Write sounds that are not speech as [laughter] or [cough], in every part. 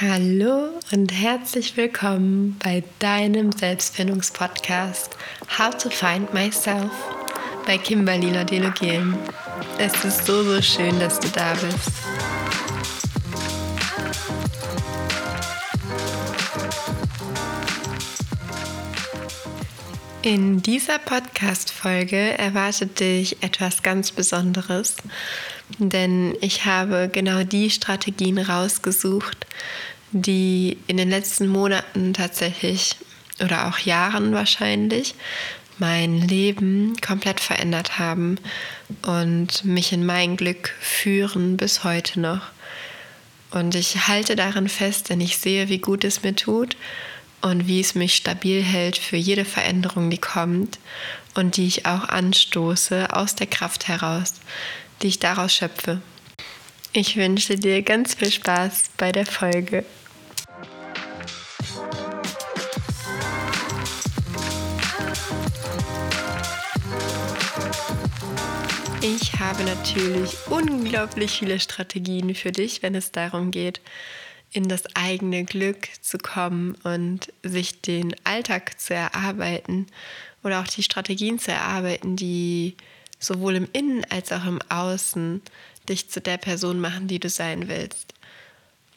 Hallo und herzlich willkommen bei deinem Selbstfindungspodcast How to Find Myself bei Kimberly Laudelogien. Es ist so, so schön, dass du da bist. In dieser Podcast-Folge erwartet dich etwas ganz Besonderes, denn ich habe genau die Strategien rausgesucht, die in den letzten Monaten tatsächlich oder auch Jahren wahrscheinlich mein Leben komplett verändert haben und mich in mein Glück führen bis heute noch. Und ich halte darin fest, denn ich sehe, wie gut es mir tut und wie es mich stabil hält für jede Veränderung, die kommt und die ich auch anstoße aus der Kraft heraus, die ich daraus schöpfe. Ich wünsche dir ganz viel Spaß bei der Folge. Ich habe natürlich unglaublich viele Strategien für dich, wenn es darum geht, in das eigene Glück zu kommen und sich den Alltag zu erarbeiten oder auch die Strategien zu erarbeiten, die sowohl im Innen als auch im Außen dich zu der Person machen, die du sein willst.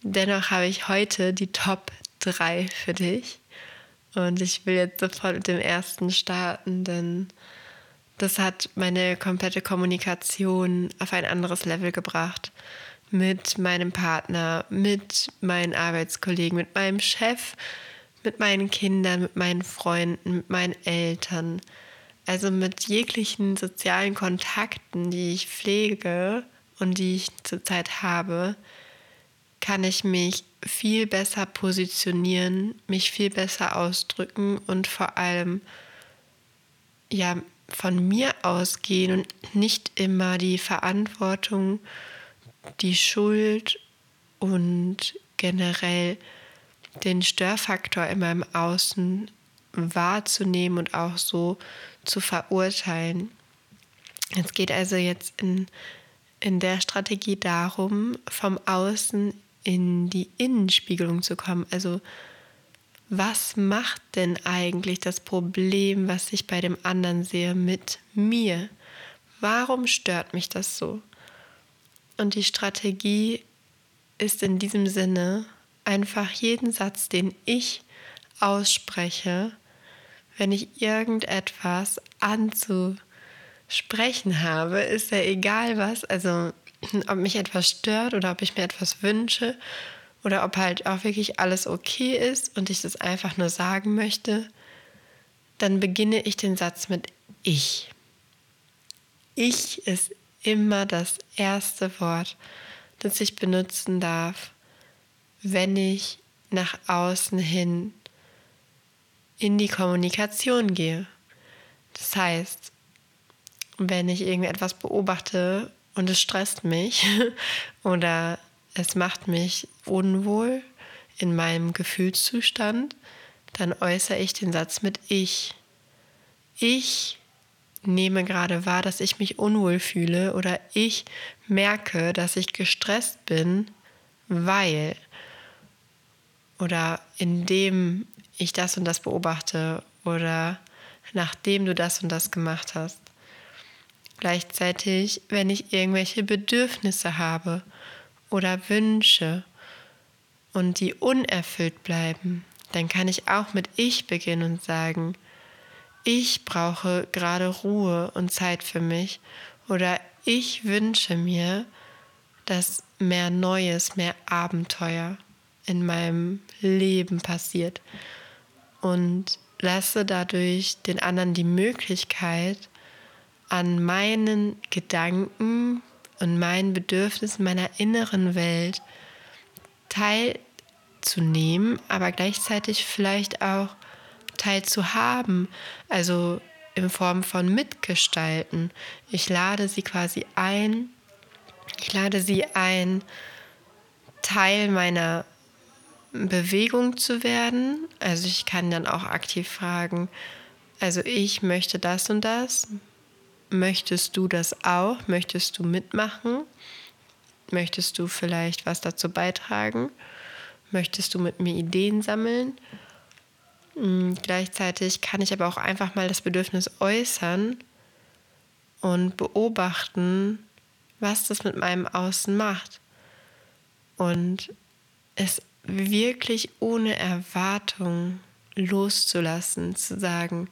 Dennoch habe ich heute die Top 3 für dich. Und ich will jetzt sofort mit dem ersten starten, denn das hat meine komplette Kommunikation auf ein anderes Level gebracht. Mit meinem Partner, mit meinen Arbeitskollegen, mit meinem Chef, mit meinen Kindern, mit meinen Freunden, mit meinen Eltern. Also mit jeglichen sozialen Kontakten, die ich pflege und die ich zurzeit habe, kann ich mich viel besser positionieren, mich viel besser ausdrücken und vor allem ja von mir ausgehen und nicht immer die Verantwortung, die Schuld und generell den Störfaktor in meinem Außen wahrzunehmen und auch so zu verurteilen. Es geht also jetzt in, in der Strategie darum, vom Außen in die Innenspiegelung zu kommen. Also was macht denn eigentlich das Problem, was ich bei dem anderen sehe, mit mir? Warum stört mich das so? Und die Strategie ist in diesem Sinne einfach jeden Satz, den ich ausspreche, wenn ich irgendetwas anzusprechen habe, ist ja egal was, also ob mich etwas stört oder ob ich mir etwas wünsche oder ob halt auch wirklich alles okay ist und ich das einfach nur sagen möchte, dann beginne ich den Satz mit ich. Ich ist immer das erste Wort, das ich benutzen darf, wenn ich nach außen hin in die Kommunikation gehe. Das heißt, wenn ich irgendetwas beobachte und es stresst mich [laughs] oder es macht mich unwohl in meinem Gefühlszustand, dann äußere ich den Satz mit ich. Ich nehme gerade wahr, dass ich mich unwohl fühle oder ich merke, dass ich gestresst bin, weil oder indem ich das und das beobachte oder nachdem du das und das gemacht hast. Gleichzeitig, wenn ich irgendwelche Bedürfnisse habe oder Wünsche und die unerfüllt bleiben, dann kann ich auch mit ich beginnen und sagen, ich brauche gerade Ruhe und Zeit für mich oder ich wünsche mir, dass mehr Neues, mehr Abenteuer in meinem Leben passiert und lasse dadurch den anderen die Möglichkeit, an meinen Gedanken und meinen Bedürfnissen meiner inneren Welt teilzunehmen, aber gleichzeitig vielleicht auch teilzuhaben, also in Form von mitgestalten. Ich lade sie quasi ein, ich lade sie ein, Teil meiner Bewegung zu werden. Also ich kann dann auch aktiv fragen, also ich möchte das und das. Möchtest du das auch? Möchtest du mitmachen? Möchtest du vielleicht was dazu beitragen? Möchtest du mit mir Ideen sammeln? Hm, gleichzeitig kann ich aber auch einfach mal das Bedürfnis äußern und beobachten, was das mit meinem Außen macht. Und es wirklich ohne Erwartung loszulassen, zu sagen,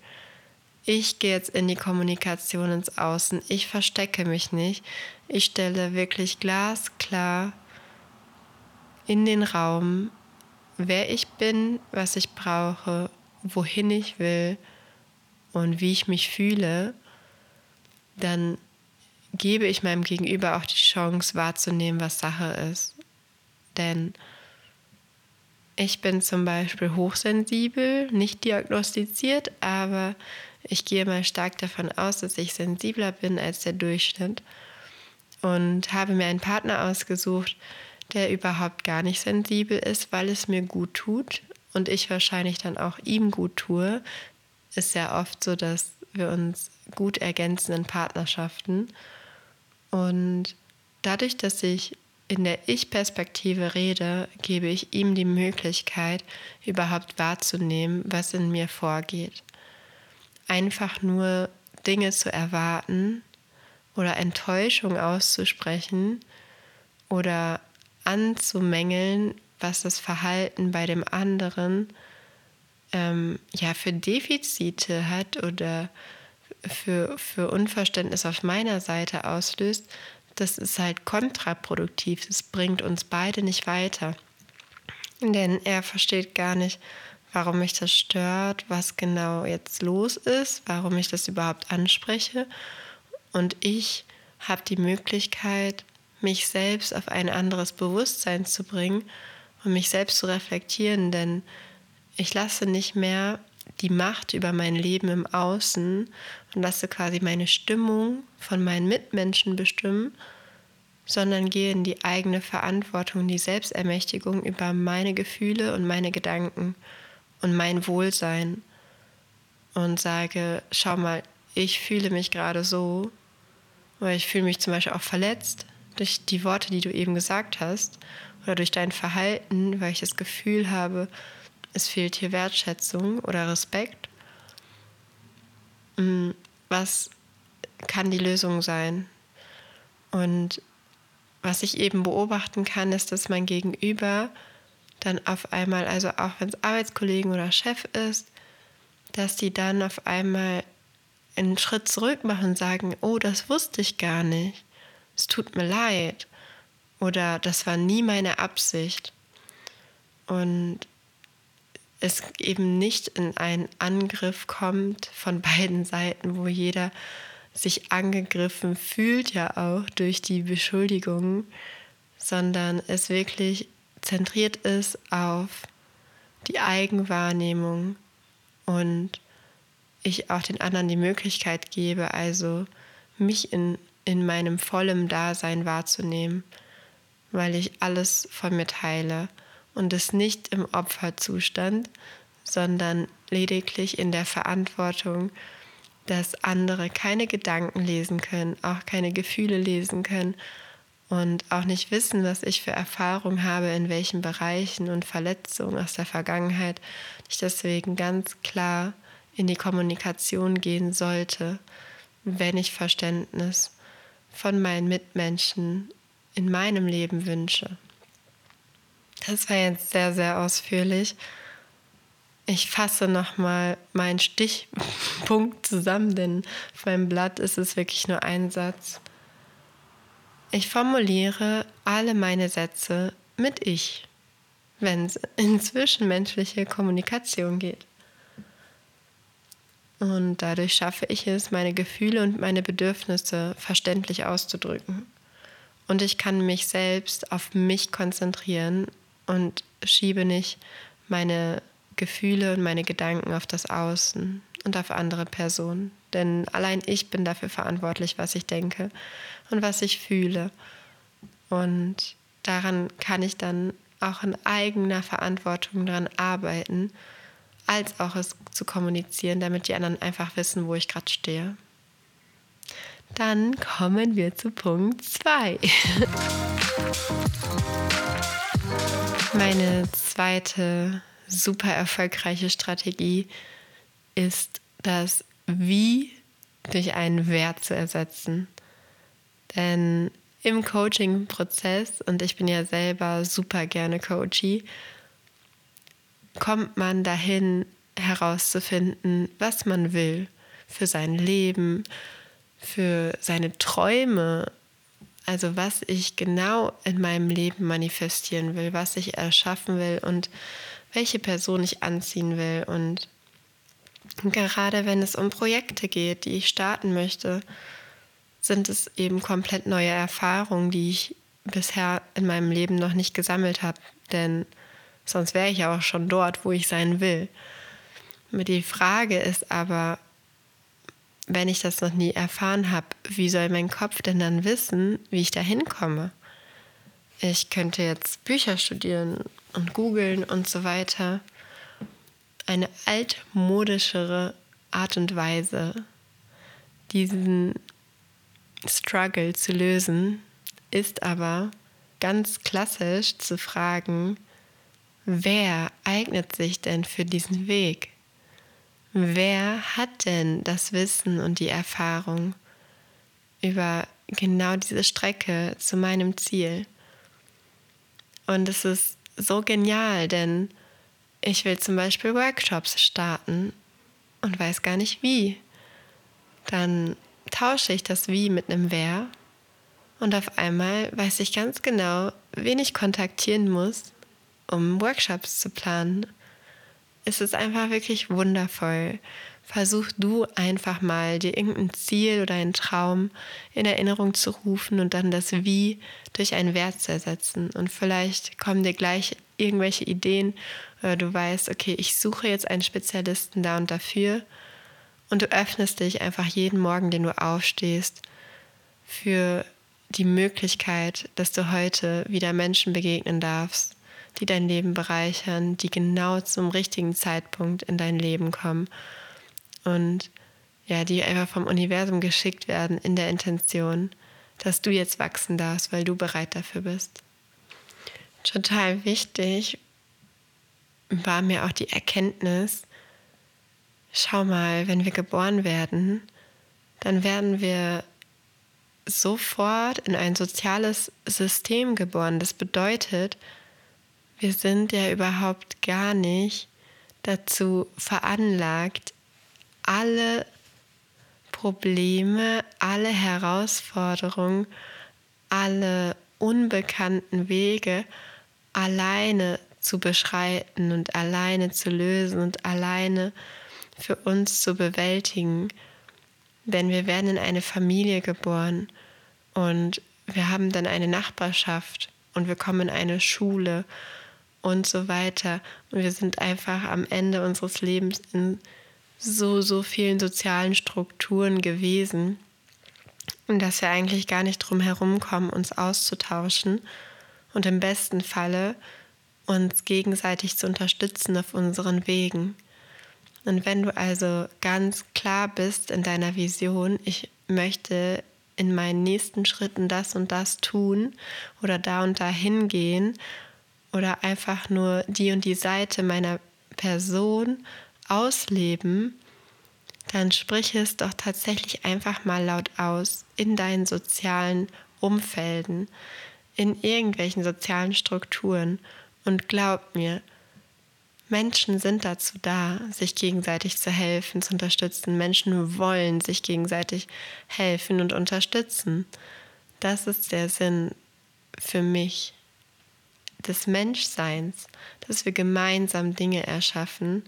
ich gehe jetzt in die Kommunikation ins Außen, ich verstecke mich nicht, ich stelle wirklich glasklar in den Raum, wer ich bin, was ich brauche, wohin ich will und wie ich mich fühle, dann gebe ich meinem Gegenüber auch die Chance wahrzunehmen, was Sache ist. Denn ich bin zum Beispiel hochsensibel, nicht diagnostiziert, aber ich gehe mal stark davon aus, dass ich sensibler bin als der Durchschnitt und habe mir einen Partner ausgesucht, der überhaupt gar nicht sensibel ist, weil es mir gut tut und ich wahrscheinlich dann auch ihm gut tue. Ist ja oft so, dass wir uns gut ergänzen in Partnerschaften. Und dadurch, dass ich in der Ich-Perspektive rede, gebe ich ihm die Möglichkeit, überhaupt wahrzunehmen, was in mir vorgeht. Einfach nur Dinge zu erwarten oder Enttäuschung auszusprechen oder anzumängeln, was das Verhalten bei dem anderen ähm, ja für Defizite hat oder für, für Unverständnis auf meiner Seite auslöst, das ist halt kontraproduktiv. Das bringt uns beide nicht weiter. Denn er versteht gar nicht, warum mich das stört, was genau jetzt los ist, warum ich das überhaupt anspreche. Und ich habe die Möglichkeit, mich selbst auf ein anderes Bewusstsein zu bringen und mich selbst zu reflektieren, denn ich lasse nicht mehr die Macht über mein Leben im Außen und lasse quasi meine Stimmung von meinen Mitmenschen bestimmen, sondern gehe in die eigene Verantwortung, die Selbstermächtigung über meine Gefühle und meine Gedanken und mein Wohlsein und sage, schau mal, ich fühle mich gerade so, weil ich fühle mich zum Beispiel auch verletzt durch die Worte, die du eben gesagt hast oder durch dein Verhalten, weil ich das Gefühl habe, es fehlt hier Wertschätzung oder Respekt. Mm, was kann die Lösung sein? Und was ich eben beobachten kann, ist, dass mein Gegenüber dann auf einmal, also auch wenn es Arbeitskollegen oder Chef ist, dass die dann auf einmal einen Schritt zurück machen und sagen, oh, das wusste ich gar nicht. Es tut mir leid. Oder das war nie meine Absicht. Und es eben nicht in einen Angriff kommt von beiden Seiten, wo jeder sich angegriffen fühlt, ja auch durch die Beschuldigungen, sondern es wirklich zentriert ist auf die Eigenwahrnehmung und ich auch den anderen die Möglichkeit gebe, also mich in, in meinem vollen Dasein wahrzunehmen, weil ich alles von mir teile und es nicht im Opferzustand, sondern lediglich in der Verantwortung, dass andere keine Gedanken lesen können, auch keine Gefühle lesen können und auch nicht wissen, was ich für Erfahrungen habe, in welchen Bereichen und Verletzungen aus der Vergangenheit, ich deswegen ganz klar in die Kommunikation gehen sollte, wenn ich Verständnis von meinen Mitmenschen in meinem Leben wünsche. Das war jetzt sehr, sehr ausführlich. Ich fasse nochmal meinen Stichpunkt zusammen, denn auf meinem Blatt ist es wirklich nur ein Satz. Ich formuliere alle meine Sätze mit Ich, wenn es in zwischenmenschliche Kommunikation geht. Und dadurch schaffe ich es, meine Gefühle und meine Bedürfnisse verständlich auszudrücken. Und ich kann mich selbst auf mich konzentrieren und schiebe nicht meine Gefühle und meine Gedanken auf das Außen und auf andere Personen. Denn allein ich bin dafür verantwortlich, was ich denke und was ich fühle. Und daran kann ich dann auch in eigener Verantwortung daran arbeiten, als auch es zu kommunizieren, damit die anderen einfach wissen, wo ich gerade stehe. Dann kommen wir zu Punkt 2. [laughs] Meine zweite super erfolgreiche Strategie ist das Wie durch einen Wert zu ersetzen. Denn im Coaching-Prozess, und ich bin ja selber super gerne Coachie, kommt man dahin herauszufinden, was man will für sein Leben, für seine Träume, also was ich genau in meinem Leben manifestieren will, was ich erschaffen will und welche Person ich anziehen will. Und gerade wenn es um Projekte geht, die ich starten möchte, sind es eben komplett neue Erfahrungen, die ich bisher in meinem Leben noch nicht gesammelt habe. Denn sonst wäre ich ja auch schon dort, wo ich sein will. Die Frage ist aber, wenn ich das noch nie erfahren habe, wie soll mein Kopf denn dann wissen, wie ich da hinkomme? Ich könnte jetzt Bücher studieren und googeln und so weiter. Eine altmodischere Art und Weise, diesen Struggle zu lösen, ist aber ganz klassisch zu fragen, wer eignet sich denn für diesen Weg? Wer hat denn das Wissen und die Erfahrung über genau diese Strecke zu meinem Ziel? Und es ist so genial, denn ich will zum Beispiel Workshops starten und weiß gar nicht wie. Dann tausche ich das Wie mit einem Wer und auf einmal weiß ich ganz genau, wen ich kontaktieren muss, um Workshops zu planen. Es ist einfach wirklich wundervoll. Versuch du einfach mal, dir irgendein Ziel oder einen Traum in Erinnerung zu rufen und dann das Wie durch einen Wert zu ersetzen. Und vielleicht kommen dir gleich irgendwelche Ideen oder du weißt, okay, ich suche jetzt einen Spezialisten da und dafür und du öffnest dich einfach jeden Morgen, den du aufstehst, für die Möglichkeit, dass du heute wieder Menschen begegnen darfst, die dein Leben bereichern, die genau zum richtigen Zeitpunkt in dein Leben kommen und ja, die einfach vom Universum geschickt werden in der Intention, dass du jetzt wachsen darfst, weil du bereit dafür bist. Total wichtig war mir auch die Erkenntnis, schau mal, wenn wir geboren werden, dann werden wir sofort in ein soziales System geboren. Das bedeutet, wir sind ja überhaupt gar nicht dazu veranlagt, alle Probleme, alle Herausforderungen, alle unbekannten Wege alleine zu beschreiten und alleine zu lösen und alleine für uns zu bewältigen. Denn wir werden in eine Familie geboren und wir haben dann eine Nachbarschaft und wir kommen in eine Schule und so weiter. Und wir sind einfach am Ende unseres Lebens in so, so vielen sozialen Strukturen gewesen, dass wir eigentlich gar nicht drum herum kommen, uns auszutauschen und im besten Falle uns gegenseitig zu unterstützen auf unseren Wegen. Und wenn du also ganz klar bist in deiner Vision, ich möchte in meinen nächsten Schritten das und das tun oder da und da hingehen oder einfach nur die und die Seite meiner Person ausleben, dann sprich es doch tatsächlich einfach mal laut aus in deinen sozialen Umfelden, in irgendwelchen sozialen Strukturen. Und glaub mir, Menschen sind dazu da, sich gegenseitig zu helfen, zu unterstützen. Menschen wollen sich gegenseitig helfen und unterstützen. Das ist der Sinn für mich des Menschseins, dass wir gemeinsam Dinge erschaffen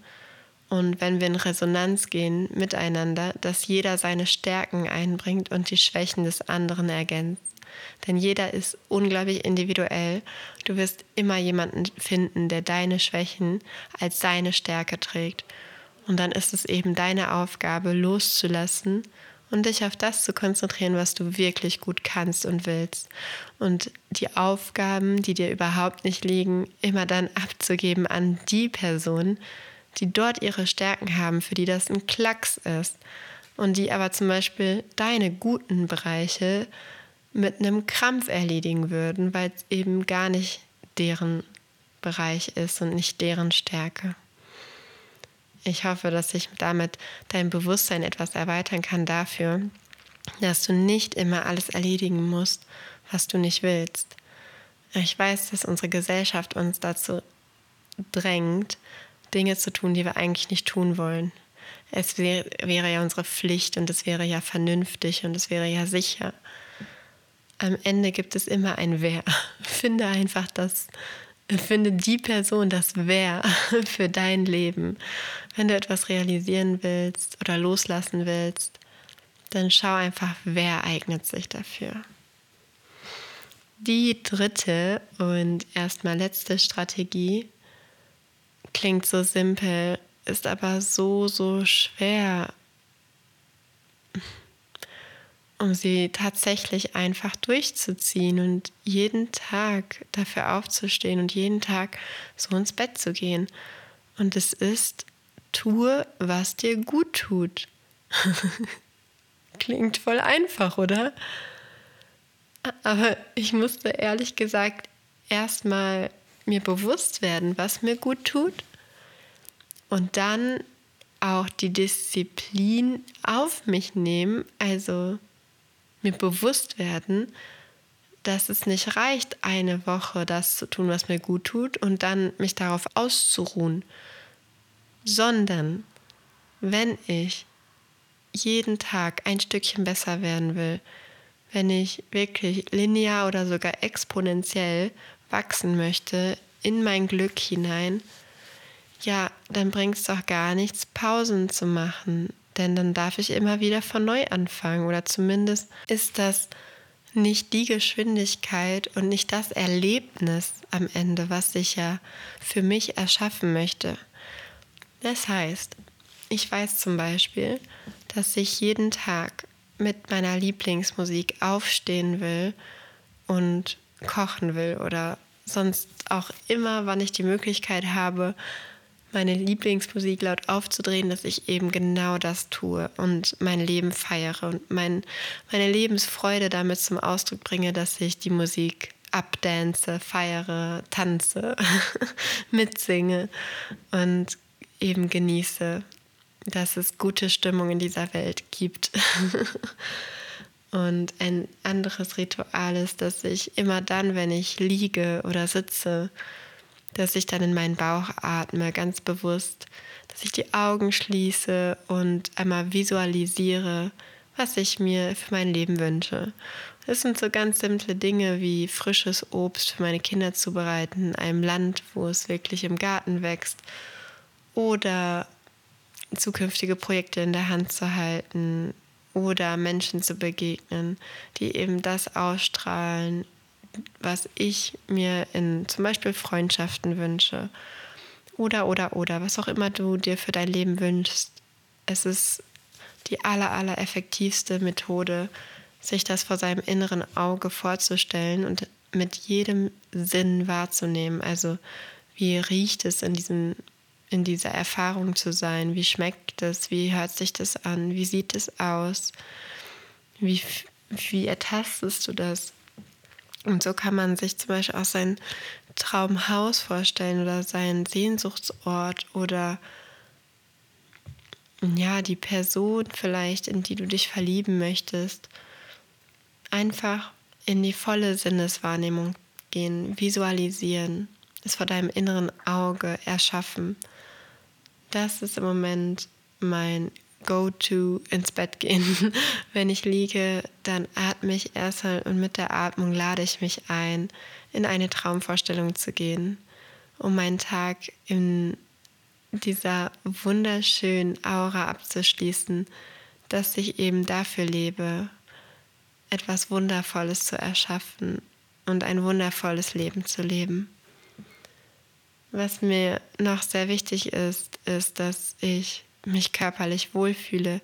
und wenn wir in Resonanz gehen miteinander, dass jeder seine Stärken einbringt und die Schwächen des anderen ergänzt. Denn jeder ist unglaublich individuell. Du wirst immer jemanden finden, der deine Schwächen als seine Stärke trägt. Und dann ist es eben deine Aufgabe, loszulassen und dich auf das zu konzentrieren, was du wirklich gut kannst und willst. Und die Aufgaben, die dir überhaupt nicht liegen, immer dann abzugeben an die Person, die dort ihre Stärken haben, für die das ein Klacks ist und die aber zum Beispiel deine guten Bereiche mit einem Krampf erledigen würden, weil es eben gar nicht deren Bereich ist und nicht deren Stärke. Ich hoffe, dass ich damit dein Bewusstsein etwas erweitern kann dafür, dass du nicht immer alles erledigen musst, was du nicht willst. Ich weiß, dass unsere Gesellschaft uns dazu drängt, Dinge zu tun, die wir eigentlich nicht tun wollen. Es wär, wäre ja unsere Pflicht und es wäre ja vernünftig und es wäre ja sicher. Am Ende gibt es immer ein Wer. [laughs] Finde einfach das, finde die Person, das Wer [laughs] für dein Leben. Wenn du etwas realisieren willst oder loslassen willst, dann schau einfach, wer eignet sich dafür. Die dritte und erstmal letzte Strategie klingt so simpel, ist aber so, so schwer, um sie tatsächlich einfach durchzuziehen und jeden Tag dafür aufzustehen und jeden Tag so ins Bett zu gehen. Und es ist, tue, was dir gut tut. [laughs] Klingt voll einfach, oder? Aber ich musste ehrlich gesagt erstmal mir bewusst werden, was mir gut tut. Und dann auch die Disziplin auf mich nehmen, also mir bewusst werden, dass es nicht reicht, eine Woche das zu tun, was mir gut tut, und dann mich darauf auszuruhen, sondern wenn ich jeden Tag ein Stückchen besser werden will, wenn ich wirklich linear oder sogar exponentiell wachsen möchte in mein Glück hinein, ja, dann bringt es doch gar nichts, Pausen zu machen. Denn dann darf ich immer wieder von neu anfangen. Oder zumindest ist das nicht die Geschwindigkeit und nicht das Erlebnis am Ende, was ich ja für mich erschaffen möchte. Das heißt, ich weiß zum Beispiel, dass ich jeden Tag mit meiner Lieblingsmusik aufstehen will und kochen will oder sonst auch immer, wann ich die Möglichkeit habe, meine Lieblingsmusik laut aufzudrehen, dass ich eben genau das tue und mein Leben feiere und mein, meine Lebensfreude damit zum Ausdruck bringe, dass ich die Musik abdance, feiere, tanze, [laughs] mitsinge und eben genieße, dass es gute Stimmung in dieser Welt gibt. [laughs] Und ein anderes Ritual ist, dass ich immer dann, wenn ich liege oder sitze, dass ich dann in meinen Bauch atme, ganz bewusst, dass ich die Augen schließe und einmal visualisiere, was ich mir für mein Leben wünsche. Das sind so ganz simple Dinge wie frisches Obst für meine Kinder zubereiten in einem Land, wo es wirklich im Garten wächst oder zukünftige Projekte in der Hand zu halten oder Menschen zu begegnen, die eben das ausstrahlen, was ich mir in zum Beispiel Freundschaften wünsche. Oder, oder, oder, was auch immer du dir für dein Leben wünschst. Es ist die aller, aller effektivste Methode, sich das vor seinem inneren Auge vorzustellen und mit jedem Sinn wahrzunehmen. Also wie riecht es in diesem in dieser Erfahrung zu sein. Wie schmeckt es? Wie hört sich das an? Wie sieht es aus? Wie, wie ertastest du das? Und so kann man sich zum Beispiel auch sein Traumhaus vorstellen oder seinen Sehnsuchtsort oder ja, die Person vielleicht, in die du dich verlieben möchtest. Einfach in die volle Sinneswahrnehmung gehen, visualisieren, es vor deinem inneren Auge erschaffen das ist im Moment mein Go-To ins Bett gehen. [laughs] Wenn ich liege, dann atme ich erstmal und mit der Atmung lade ich mich ein, in eine Traumvorstellung zu gehen, um meinen Tag in dieser wunderschönen Aura abzuschließen, dass ich eben dafür lebe, etwas Wundervolles zu erschaffen und ein wundervolles Leben zu leben. Was mir noch sehr wichtig ist, ist, dass ich mich körperlich wohlfühle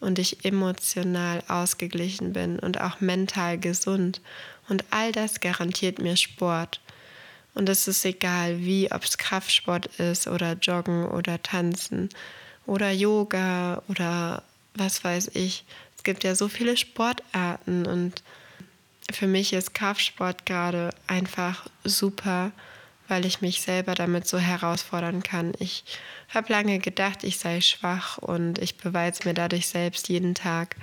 und ich emotional ausgeglichen bin und auch mental gesund. Und all das garantiert mir Sport. Und es ist egal, wie, ob es Kraftsport ist oder Joggen oder Tanzen oder Yoga oder was weiß ich. Es gibt ja so viele Sportarten und für mich ist Kraftsport gerade einfach super weil ich mich selber damit so herausfordern kann. Ich habe lange gedacht, ich sei schwach und ich beweise mir dadurch selbst jeden Tag,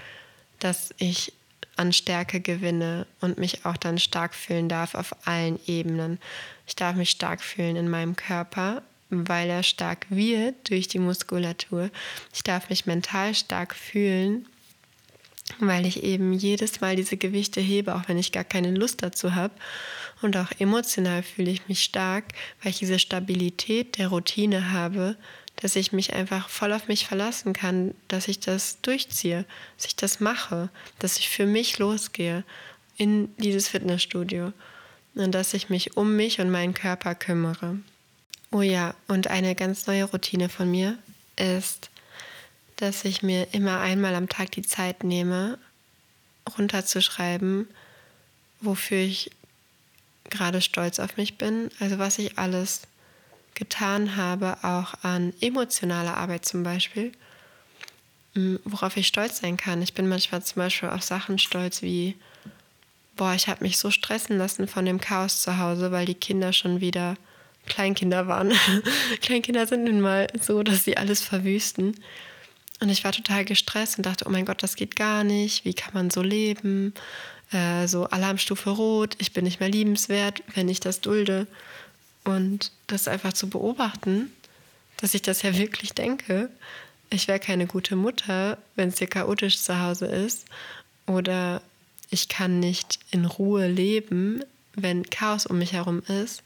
dass ich an Stärke gewinne und mich auch dann stark fühlen darf auf allen Ebenen. Ich darf mich stark fühlen in meinem Körper, weil er stark wird durch die Muskulatur. Ich darf mich mental stark fühlen, weil ich eben jedes Mal diese Gewichte hebe, auch wenn ich gar keine Lust dazu habe. Und auch emotional fühle ich mich stark, weil ich diese Stabilität der Routine habe, dass ich mich einfach voll auf mich verlassen kann, dass ich das durchziehe, dass ich das mache, dass ich für mich losgehe in dieses Fitnessstudio und dass ich mich um mich und meinen Körper kümmere. Oh ja, und eine ganz neue Routine von mir ist, dass ich mir immer einmal am Tag die Zeit nehme, runterzuschreiben, wofür ich gerade stolz auf mich bin, also was ich alles getan habe, auch an emotionaler Arbeit zum Beispiel, worauf ich stolz sein kann. Ich bin manchmal zum Beispiel auf Sachen stolz wie, boah, ich habe mich so stressen lassen von dem Chaos zu Hause, weil die Kinder schon wieder Kleinkinder waren. [laughs] Kleinkinder sind nun mal so, dass sie alles verwüsten. Und ich war total gestresst und dachte, oh mein Gott, das geht gar nicht. Wie kann man so leben? Äh, so Alarmstufe rot, ich bin nicht mehr liebenswert, wenn ich das dulde. Und das einfach zu beobachten, dass ich das ja wirklich denke. Ich wäre keine gute Mutter, wenn es hier chaotisch zu Hause ist. Oder ich kann nicht in Ruhe leben, wenn Chaos um mich herum ist.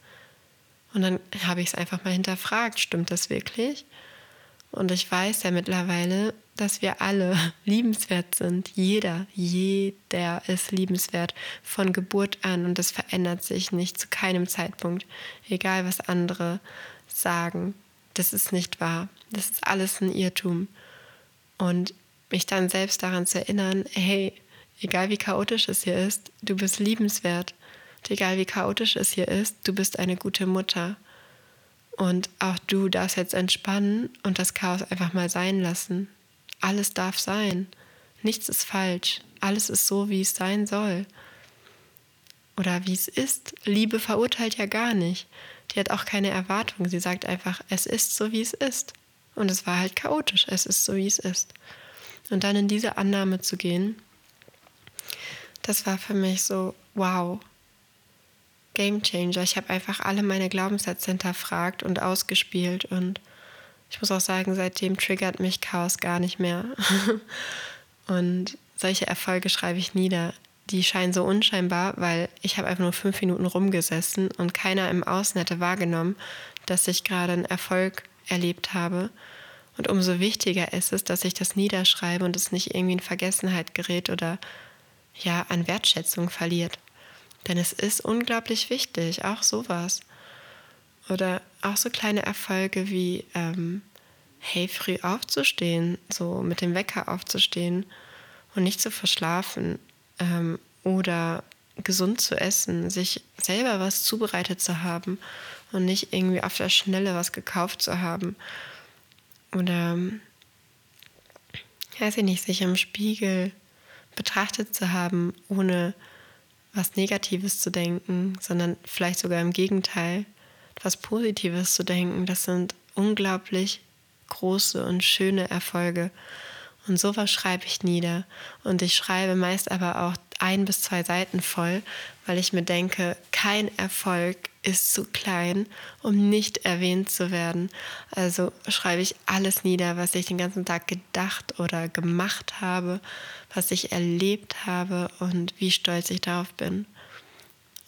Und dann habe ich es einfach mal hinterfragt, stimmt das wirklich? Und ich weiß ja mittlerweile, dass wir alle [laughs] liebenswert sind. Jeder, jeder ist liebenswert von Geburt an und das verändert sich nicht zu keinem Zeitpunkt, egal was andere sagen. Das ist nicht wahr. Das ist alles ein Irrtum. Und mich dann selbst daran zu erinnern, hey, egal wie chaotisch es hier ist, du bist liebenswert. Und egal wie chaotisch es hier ist, du bist eine gute Mutter. Und auch du darfst jetzt entspannen und das Chaos einfach mal sein lassen. Alles darf sein. Nichts ist falsch. Alles ist so, wie es sein soll. Oder wie es ist. Liebe verurteilt ja gar nicht. Die hat auch keine Erwartung. Sie sagt einfach, es ist so, wie es ist. Und es war halt chaotisch. Es ist so, wie es ist. Und dann in diese Annahme zu gehen, das war für mich so, wow, Game Changer. Ich habe einfach alle meine Glaubenssätze hinterfragt und ausgespielt und ich muss auch sagen, seitdem triggert mich Chaos gar nicht mehr. [laughs] und solche Erfolge schreibe ich nieder. Die scheinen so unscheinbar, weil ich habe einfach nur fünf Minuten rumgesessen und keiner im Außen hätte wahrgenommen, dass ich gerade einen Erfolg erlebt habe. Und umso wichtiger ist es, dass ich das niederschreibe und es nicht irgendwie in Vergessenheit gerät oder ja an Wertschätzung verliert. Denn es ist unglaublich wichtig, auch sowas. Oder auch so kleine Erfolge wie, ähm, hey, früh aufzustehen, so mit dem Wecker aufzustehen und nicht zu verschlafen. Ähm, oder gesund zu essen, sich selber was zubereitet zu haben und nicht irgendwie auf der Schnelle was gekauft zu haben. Oder, weiß ich nicht, sich im Spiegel betrachtet zu haben, ohne was Negatives zu denken, sondern vielleicht sogar im Gegenteil, was Positives zu denken. Das sind unglaublich große und schöne Erfolge. Und sowas schreibe ich nieder. Und ich schreibe meist aber auch ein bis zwei Seiten voll, weil ich mir denke, kein Erfolg ist zu klein, um nicht erwähnt zu werden. Also schreibe ich alles nieder, was ich den ganzen Tag gedacht oder gemacht habe, was ich erlebt habe und wie stolz ich darauf bin.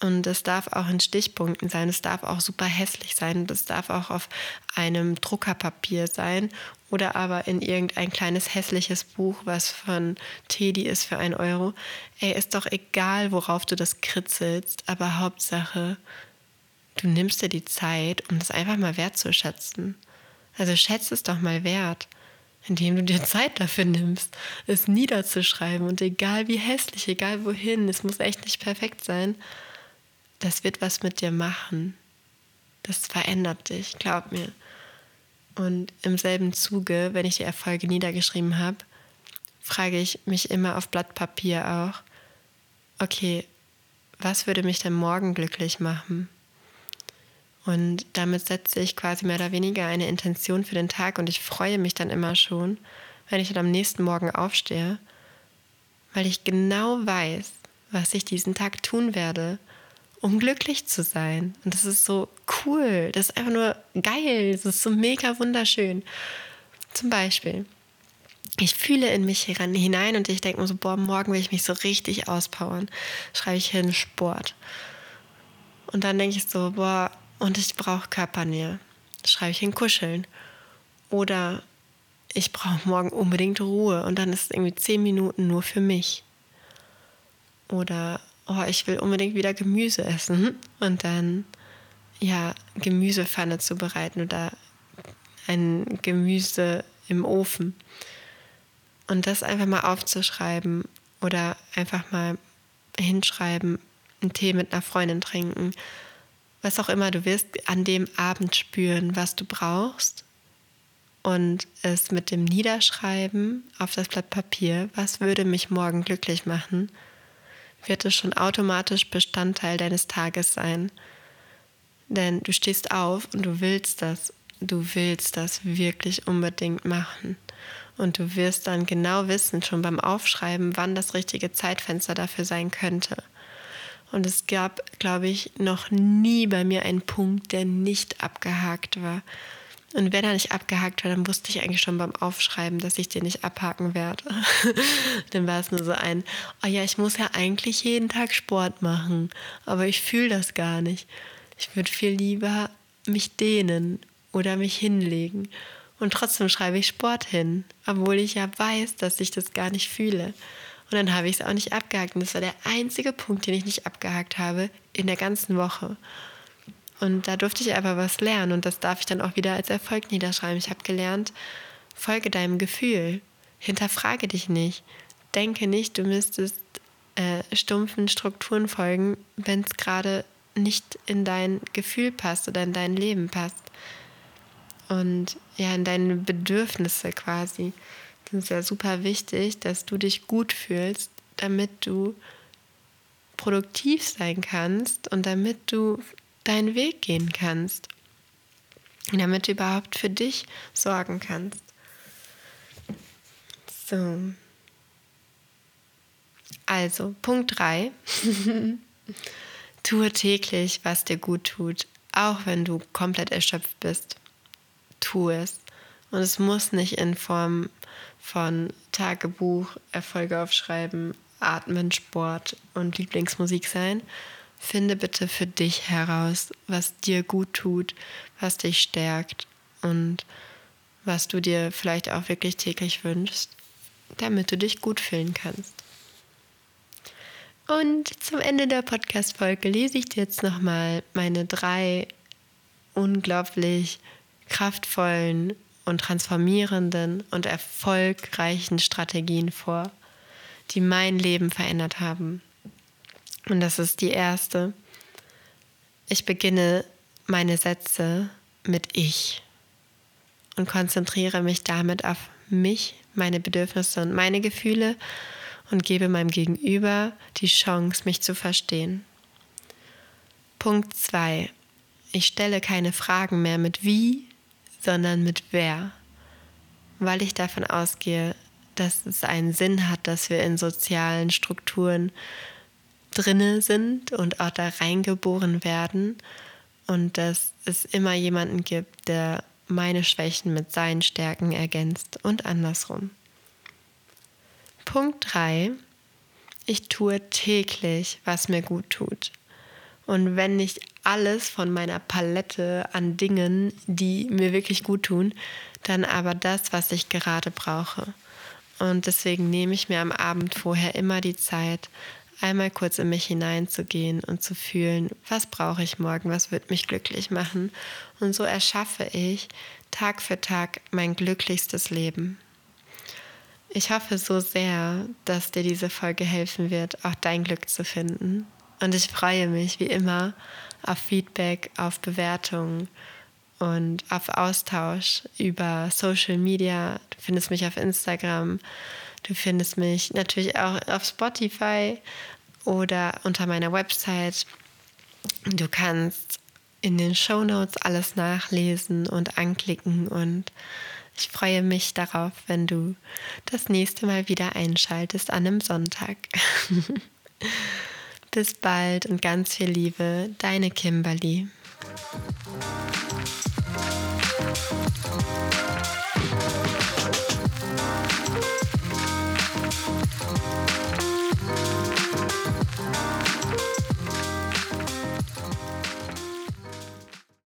Und es darf auch in Stichpunkten sein, es darf auch super hässlich sein, das darf auch auf einem Druckerpapier sein oder aber in irgendein kleines hässliches Buch, was von Teddy ist für ein Euro. Ey, ist doch egal, worauf du das kritzelst, aber Hauptsache, du nimmst dir die Zeit, um das einfach mal wertzuschätzen. Also schätze es doch mal wert, indem du dir Zeit dafür nimmst, es niederzuschreiben und egal wie hässlich, egal wohin, es muss echt nicht perfekt sein das wird was mit dir machen. Das verändert dich, glaub mir. Und im selben Zuge, wenn ich die Erfolge niedergeschrieben habe, frage ich mich immer auf Blatt Papier auch, okay, was würde mich denn morgen glücklich machen? Und damit setze ich quasi mehr oder weniger eine Intention für den Tag und ich freue mich dann immer schon, wenn ich dann am nächsten Morgen aufstehe, weil ich genau weiß, was ich diesen Tag tun werde, um glücklich zu sein. Und das ist so cool, das ist einfach nur geil, das ist so mega wunderschön. Zum Beispiel, ich fühle in mich hinein und ich denke mir so, boah, morgen will ich mich so richtig auspowern. Schreibe ich hin Sport. Und dann denke ich so, boah, und ich brauche Körpernähe. Schreibe ich hin Kuscheln. Oder ich brauche morgen unbedingt Ruhe und dann ist es irgendwie zehn Minuten nur für mich. Oder oh, ich will unbedingt wieder Gemüse essen. Und dann ja Gemüsepfanne zubereiten oder ein Gemüse im Ofen. Und das einfach mal aufzuschreiben oder einfach mal hinschreiben, einen Tee mit einer Freundin trinken, was auch immer du wirst, an dem Abend spüren, was du brauchst. Und es mit dem Niederschreiben auf das Blatt Papier, was würde mich morgen glücklich machen, wird es schon automatisch Bestandteil deines Tages sein. Denn du stehst auf und du willst das. Du willst das wirklich unbedingt machen. Und du wirst dann genau wissen, schon beim Aufschreiben, wann das richtige Zeitfenster dafür sein könnte. Und es gab, glaube ich, noch nie bei mir einen Punkt, der nicht abgehakt war. Und wenn er nicht abgehakt war, dann wusste ich eigentlich schon beim Aufschreiben, dass ich den nicht abhaken werde. [laughs] dann war es nur so ein, oh ja, ich muss ja eigentlich jeden Tag Sport machen, aber ich fühle das gar nicht. Ich würde viel lieber mich dehnen oder mich hinlegen. Und trotzdem schreibe ich Sport hin, obwohl ich ja weiß, dass ich das gar nicht fühle. Und dann habe ich es auch nicht abgehakt. Und das war der einzige Punkt, den ich nicht abgehakt habe in der ganzen Woche. Und da durfte ich aber was lernen und das darf ich dann auch wieder als Erfolg niederschreiben. Ich habe gelernt, folge deinem Gefühl, hinterfrage dich nicht, denke nicht, du müsstest äh, stumpfen Strukturen folgen, wenn es gerade nicht in dein Gefühl passt oder in dein Leben passt. Und ja, in deine Bedürfnisse quasi. Das ist ja super wichtig, dass du dich gut fühlst, damit du produktiv sein kannst und damit du deinen Weg gehen kannst, damit du überhaupt für dich sorgen kannst. So. Also, Punkt 3. [laughs] Tue täglich, was dir gut tut, auch wenn du komplett erschöpft bist. Tu es. Und es muss nicht in Form von Tagebuch, Erfolge aufschreiben, Atmen, Sport und Lieblingsmusik sein, Finde bitte für dich heraus, was dir gut tut, was dich stärkt und was du dir vielleicht auch wirklich täglich wünschst, damit du dich gut fühlen kannst. Und zum Ende der Podcast-Folge lese ich dir jetzt nochmal meine drei unglaublich kraftvollen und transformierenden und erfolgreichen Strategien vor, die mein Leben verändert haben. Und das ist die erste. Ich beginne meine Sätze mit Ich und konzentriere mich damit auf mich, meine Bedürfnisse und meine Gefühle und gebe meinem Gegenüber die Chance, mich zu verstehen. Punkt 2. Ich stelle keine Fragen mehr mit wie, sondern mit wer, weil ich davon ausgehe, dass es einen Sinn hat, dass wir in sozialen Strukturen drinne sind und auch da reingeboren werden und dass es immer jemanden gibt, der meine Schwächen mit seinen Stärken ergänzt und andersrum. Punkt 3. Ich tue täglich, was mir gut tut. Und wenn nicht alles von meiner Palette an Dingen, die mir wirklich gut tun, dann aber das, was ich gerade brauche. Und deswegen nehme ich mir am Abend vorher immer die Zeit, einmal kurz in mich hineinzugehen und zu fühlen, was brauche ich morgen, was wird mich glücklich machen. Und so erschaffe ich Tag für Tag mein glücklichstes Leben. Ich hoffe so sehr, dass dir diese Folge helfen wird, auch dein Glück zu finden. Und ich freue mich wie immer auf Feedback, auf Bewertungen und auf Austausch über Social Media. Du findest mich auf Instagram, Du findest mich natürlich auch auf Spotify oder unter meiner Website. Du kannst in den Show Notes alles nachlesen und anklicken und ich freue mich darauf, wenn du das nächste Mal wieder einschaltest an einem Sonntag. [laughs] Bis bald und ganz viel Liebe, deine Kimberly.